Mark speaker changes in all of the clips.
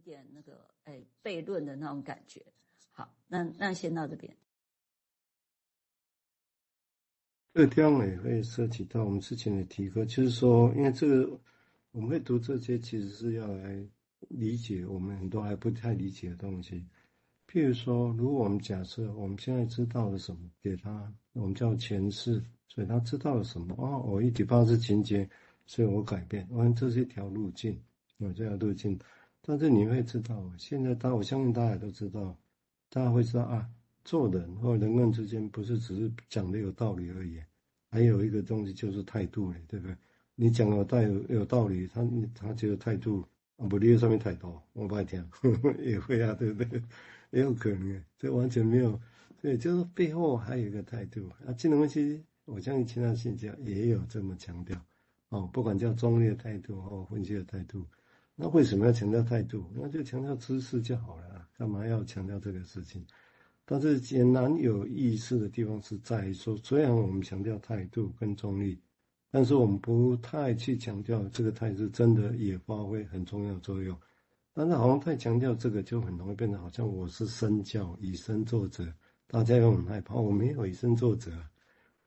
Speaker 1: 点那个哎悖论的那种感觉。好，那那先到这边。
Speaker 2: 这个地方也会涉及到我们之前的提过，就是说，因为这个我们会读这些，其实是要来理解我们很多还不太理解的东西。譬如说，如果我们假设我们现在知道了什么，给他，我们叫前世，所以他知道了什么？哦，我一体八识情节，所以我改变，我看这是一条路径，有这条路径。但是你会知道，现在大，我相信大家都知道，大家会知道啊。做人或人跟人之间，不是只是讲的有道理而已，还有一个东西就是态度，对不对？你讲有带有有道理，他他觉得态度啊不列上面太多，我不爱听，也会啊，对不对？也有可能，这完全没有，对，就是背后还有一个态度啊。这种东西，我相信其他信教也有这么强调哦，不管叫中立的态度或分析的态度，那为什么要强调态度？那就强调知识就好了，干嘛要强调这个事情？但是显然有意思的地方是在说，虽然我们强调态度跟中立，但是我们不太去强调这个态度真的也发挥很重要的作用。但是好像太强调这个，就很容易变得好像我是身教以身作则，大家又很害怕。我没有以身作则，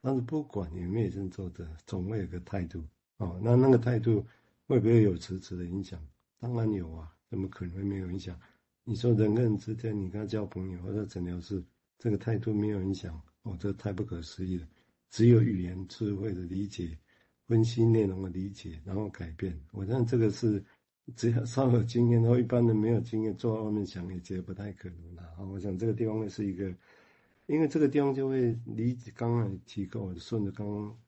Speaker 2: 但是不管有没有以身作则，总会有个态度哦。那那个态度会不会有实质的影响？当然有啊，怎么可能会没有影响？你说人跟人之间，你跟他交朋友或者诊疗室，这个态度没有影响，哦，这太不可思议了。只有语言智慧的理解、分析内容的理解，然后改变。我想这个是只要稍有经验，然后一般人没有经验，坐在外面想也觉得不太可能的。啊，我想这个地方会是一个，因为这个地方就会理解刚刚提过，顺着刚刚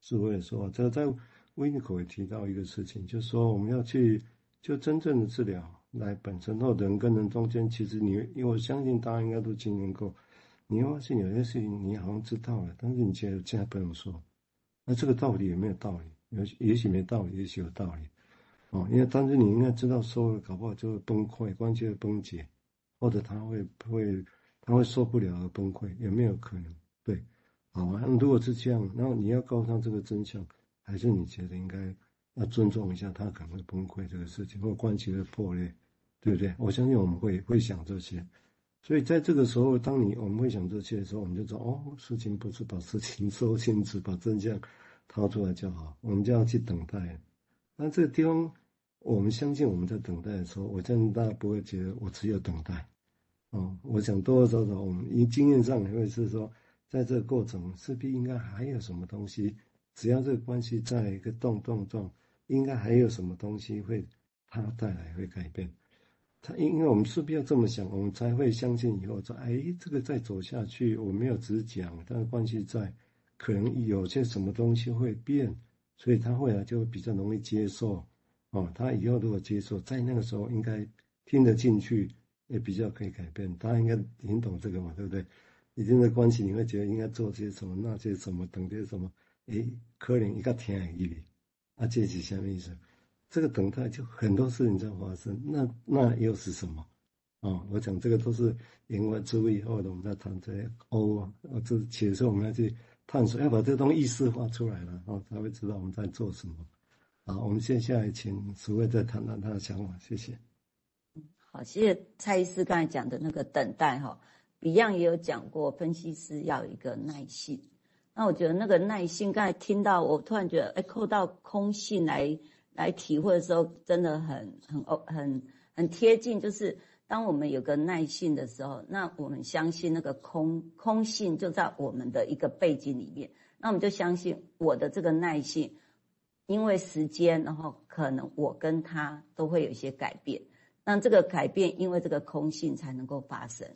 Speaker 2: 智慧说，这个在维尼口也提到一个事情，就是说我们要去就真正的治疗。来本身或人跟人中间，其实你，因为我相信大家应该都经验过，你会发现有些事情你好像知道了，但是你觉得现在不能说，那这个道理有没有道理？有也许没道理，也许有道理，哦，因为但是你应该知道说了，搞不好就会崩溃，关节会崩解，或者他会会他会受不了而崩溃，有没有可能？对，好啊，那如果是这样，然后你要告诉他这个真相，还是你觉得应该要尊重一下他可能会崩溃这个事情，或关系会破裂？对不对？我相信我们会会想这些，所以在这个时候，当你我们会想这些的时候，我们就说哦，事情不是把事情说清楚，把真相掏出来就好，我们就要去等待。那这个地方，我们相信我们在等待的时候，我相信大家不会觉得我只有等待。哦，我想多多少少我们因经验上也会是说，在这个过程势必应该还有什么东西，只要这个关系在一个动动状，应该还有什么东西会它带来会改变。他因为我们势必要这么想，我们才会相信以后说，哎，这个再走下去，我没有只讲，但是关系在，可能有些什么东西会变，所以他后来就比较容易接受，哦，他以后如果接受，在那个时候应该听得进去，也比较可以改变。大家应该听懂这个嘛，对不对？你听的关系，你会觉得应该做些什么，那些什么，等些什么，哎，可能一个听而已，啊，这是什么意思？这个等待就很多事情在发生，那那又是什么？啊、哦，我讲这个都是言外之意以后的，我们在谈这些哦，啊，这其实我们要去探索，要把这东西意识化出来了，哦，才会知道我们在做什么。好，我们接下来请诸位再谈谈他的想法，谢谢。
Speaker 1: 好，谢谢蔡医师刚才讲的那个等待哈，Beyond 也有讲过，分析师要有一个耐性。那我觉得那个耐性，刚才听到我突然觉得，哎，扣到空性来。来体会的时候，真的很很哦，很很贴近。就是当我们有个耐性的时候，那我们相信那个空空性就在我们的一个背景里面。那我们就相信我的这个耐性，因为时间，然后可能我跟他都会有一些改变。那这个改变，因为这个空性才能够发生。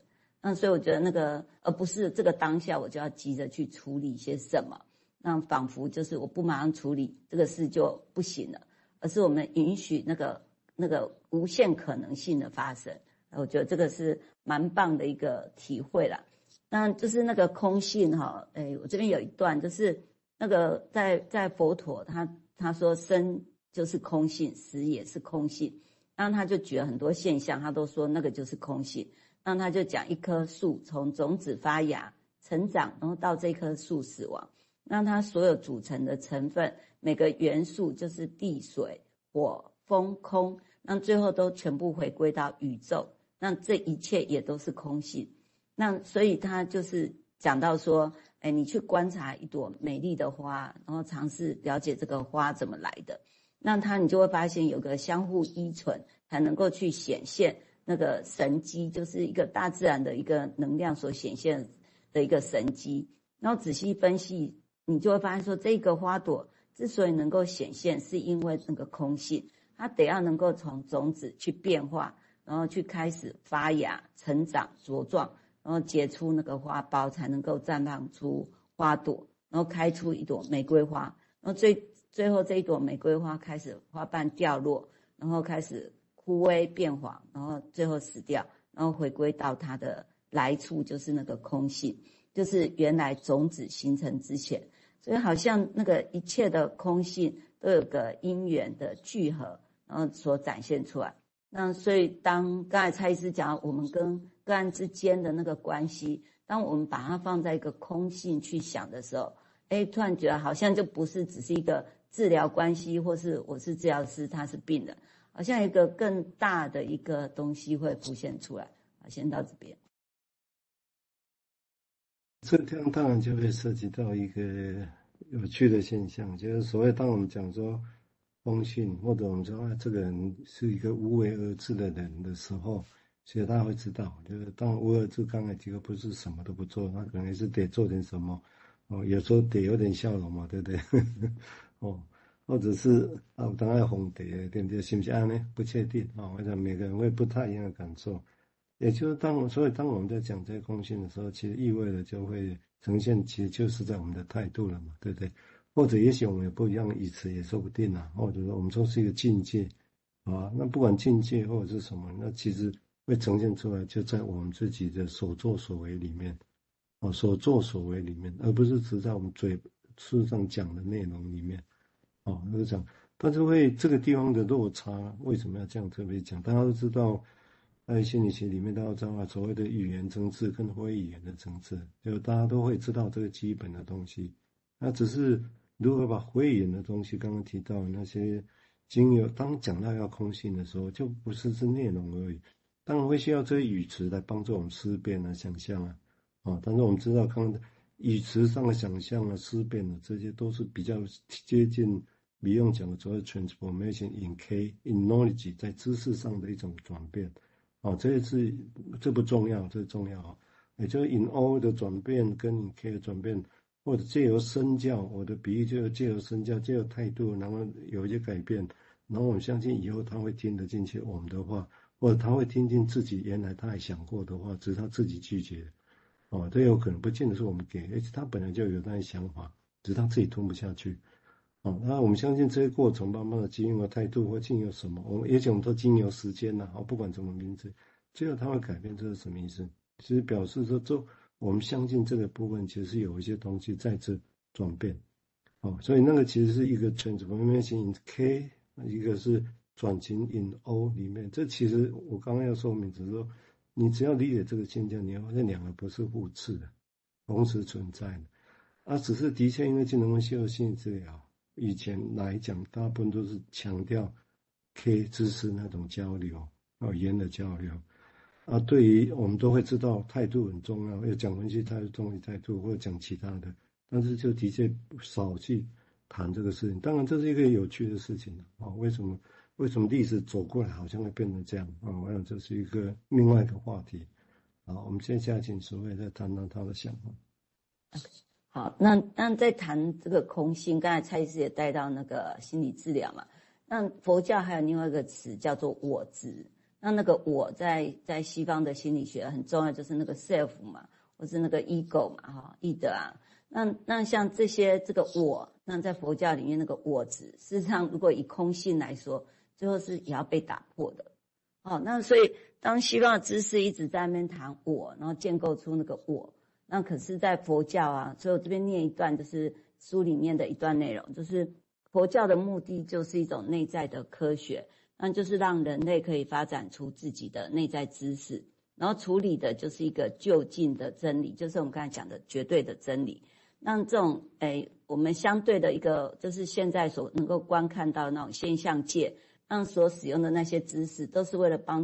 Speaker 1: 那所以我觉得那个，而不是这个当下我就要急着去处理一些什么，那仿佛就是我不马上处理这个事就不行了。而是我们允许那个那个无限可能性的发生，我觉得这个是蛮棒的一个体会啦。那就是那个空性哈，哎，我这边有一段，就是那个在在佛陀他他说生就是空性，死也是空性，然后他就举了很多现象，他都说那个就是空性。那他就讲一棵树从种子发芽成长，然后到这棵树死亡，那它所有组成的成分。每个元素就是地、水、火、风、空，那最后都全部回归到宇宙，那这一切也都是空性。那所以他就是讲到说，哎，你去观察一朵美丽的花，然后尝试了解这个花怎么来的，那他你就会发现有个相互依存，才能够去显现那个神机，就是一个大自然的一个能量所显现的一个神机。然后仔细分析，你就会发现说，这个花朵之所以能够显现，是因为那个空性。它得要能够从种子去变化，然后去开始发芽、成长、茁壮，然后结出那个花苞，才能够绽放出花朵，然后开出一朵玫瑰花。然后最最后这一朵玫瑰花开始花瓣掉落，然后开始枯萎变黄，然后最后死掉，然后回归到它的来处，就是那个空性，就是原来种子形成之前。所以好像那个一切的空性都有个因缘的聚合。然后所展现出来，那所以当刚才蔡医师讲我们跟个案之间的那个关系，当我们把它放在一个空性去想的时候，哎，突然觉得好像就不是只是一个治疗关系，或是我是治疗师，他是病人，好像一个更大的一个东西会浮现出来。啊，先到这边。
Speaker 2: 这样当然就会涉及到一个有趣的现象，就是所谓当我们讲说。空性，或者我们说啊，这个人是一个无为而治的人的时候，其实大家会知道，就是当无为而治，刚才几个不是什么都不做，他可能是得做点什么，哦，有时候得有点笑容嘛，对不对？哦，或者是啊，当爱红蝶对不对？是不是呢？不确定啊，我想每个人会不太一样的感受。也就是当，所以当我们在讲这些空性的时候，其实意味着就会呈现，其实就是在我们的态度了嘛，对不对？或者也许我们有不一样的语词也说不定啊，或者说我们说是一个境界，啊，那不管境界或者是什么，那其实会呈现出来，就在我们自己的所作所为里面，啊，所作所为里面，而不是只在我们嘴书上讲的内容里面，啊，就讲，但是会这个地方的落差为什么要这样特别讲？大家都知道，在心理学里面，大家知道所谓的语言层次跟非语言的层次，就大家都会知道这个基本的东西，那只是。如何把非语言的东西，刚刚提到那些经由，当讲到要空性的时候，就不是是内容而已，当然会需要这些语词来帮助我们思辨啊、想象啊，啊，但是我们知道，刚刚语词上的想象啊、思辨啊，这些都是比较接近，不用讲的所谓 transformation in K in knowledge，在知识上的一种转变，啊，这也是这不重要，这重要啊，也就是 in O 的转变跟 in K 的转变。或者借由身教，我的比喻就是借由身教，借由态度，然后有一些改变，然后我相信以后他会听得进去我们的话，或者他会听进自己原来他还想过的话，只是他自己拒绝，哦，这有可能不见得是我们给，而且他本来就有那些想法，只是他自己吞不下去，哦，那我们相信这些过程慢慢的经由态度或经由什么，我们也许我们都经由时间呐，哦，不管什么名字，最后他会改变，这是什么意思？其实表示说这。我们相信这个部分其实是有一些东西在这转变，哦，所以那个其实是一个 transformation in K，一个是转型 in O 里面。这其实我刚刚要说明，只是说你只要理解这个现象，你要发现两个不是互斥的，同时存在的。啊，只是的确因为精神分析和心理治疗以前来讲，大部分都是强调 K 知识那种交流，哦，语言的交流。啊，对于我们都会知道态度很重要，要讲分析态度、中立态度，或者讲其他的，但是就的确少去谈这个事情。当然，这是一个有趣的事情啊。为什么？为什么历史走过来好像会变成这样啊？我想这是一个另外一个话题。好，我们接下来请诸位再谈谈他的想法。
Speaker 1: 好，那那在谈这个空性，刚才蔡医师也带到那个心理治疗嘛。那佛教还有另外一个词叫做我执。那那个我在在西方的心理学很重要，就是那个 self 嘛，或是那个 ego 嘛，哈，意德啊。那那像这些这个我，那在佛教里面那个我执，事实上如果以空性来说，最后是也要被打破的。哦，那所以当西方的知识一直在那边谈我，然后建构出那个我，那可是在佛教啊，所以我这边念一段，就是书里面的一段内容，就是佛教的目的就是一种内在的科学。那就是让人类可以发展出自己的内在知识，然后处理的就是一个就近的真理，就是我们刚才讲的绝对的真理。那这种诶，我们相对的一个就是现在所能够观看到那种现象界让所使用的那些知识都是为了帮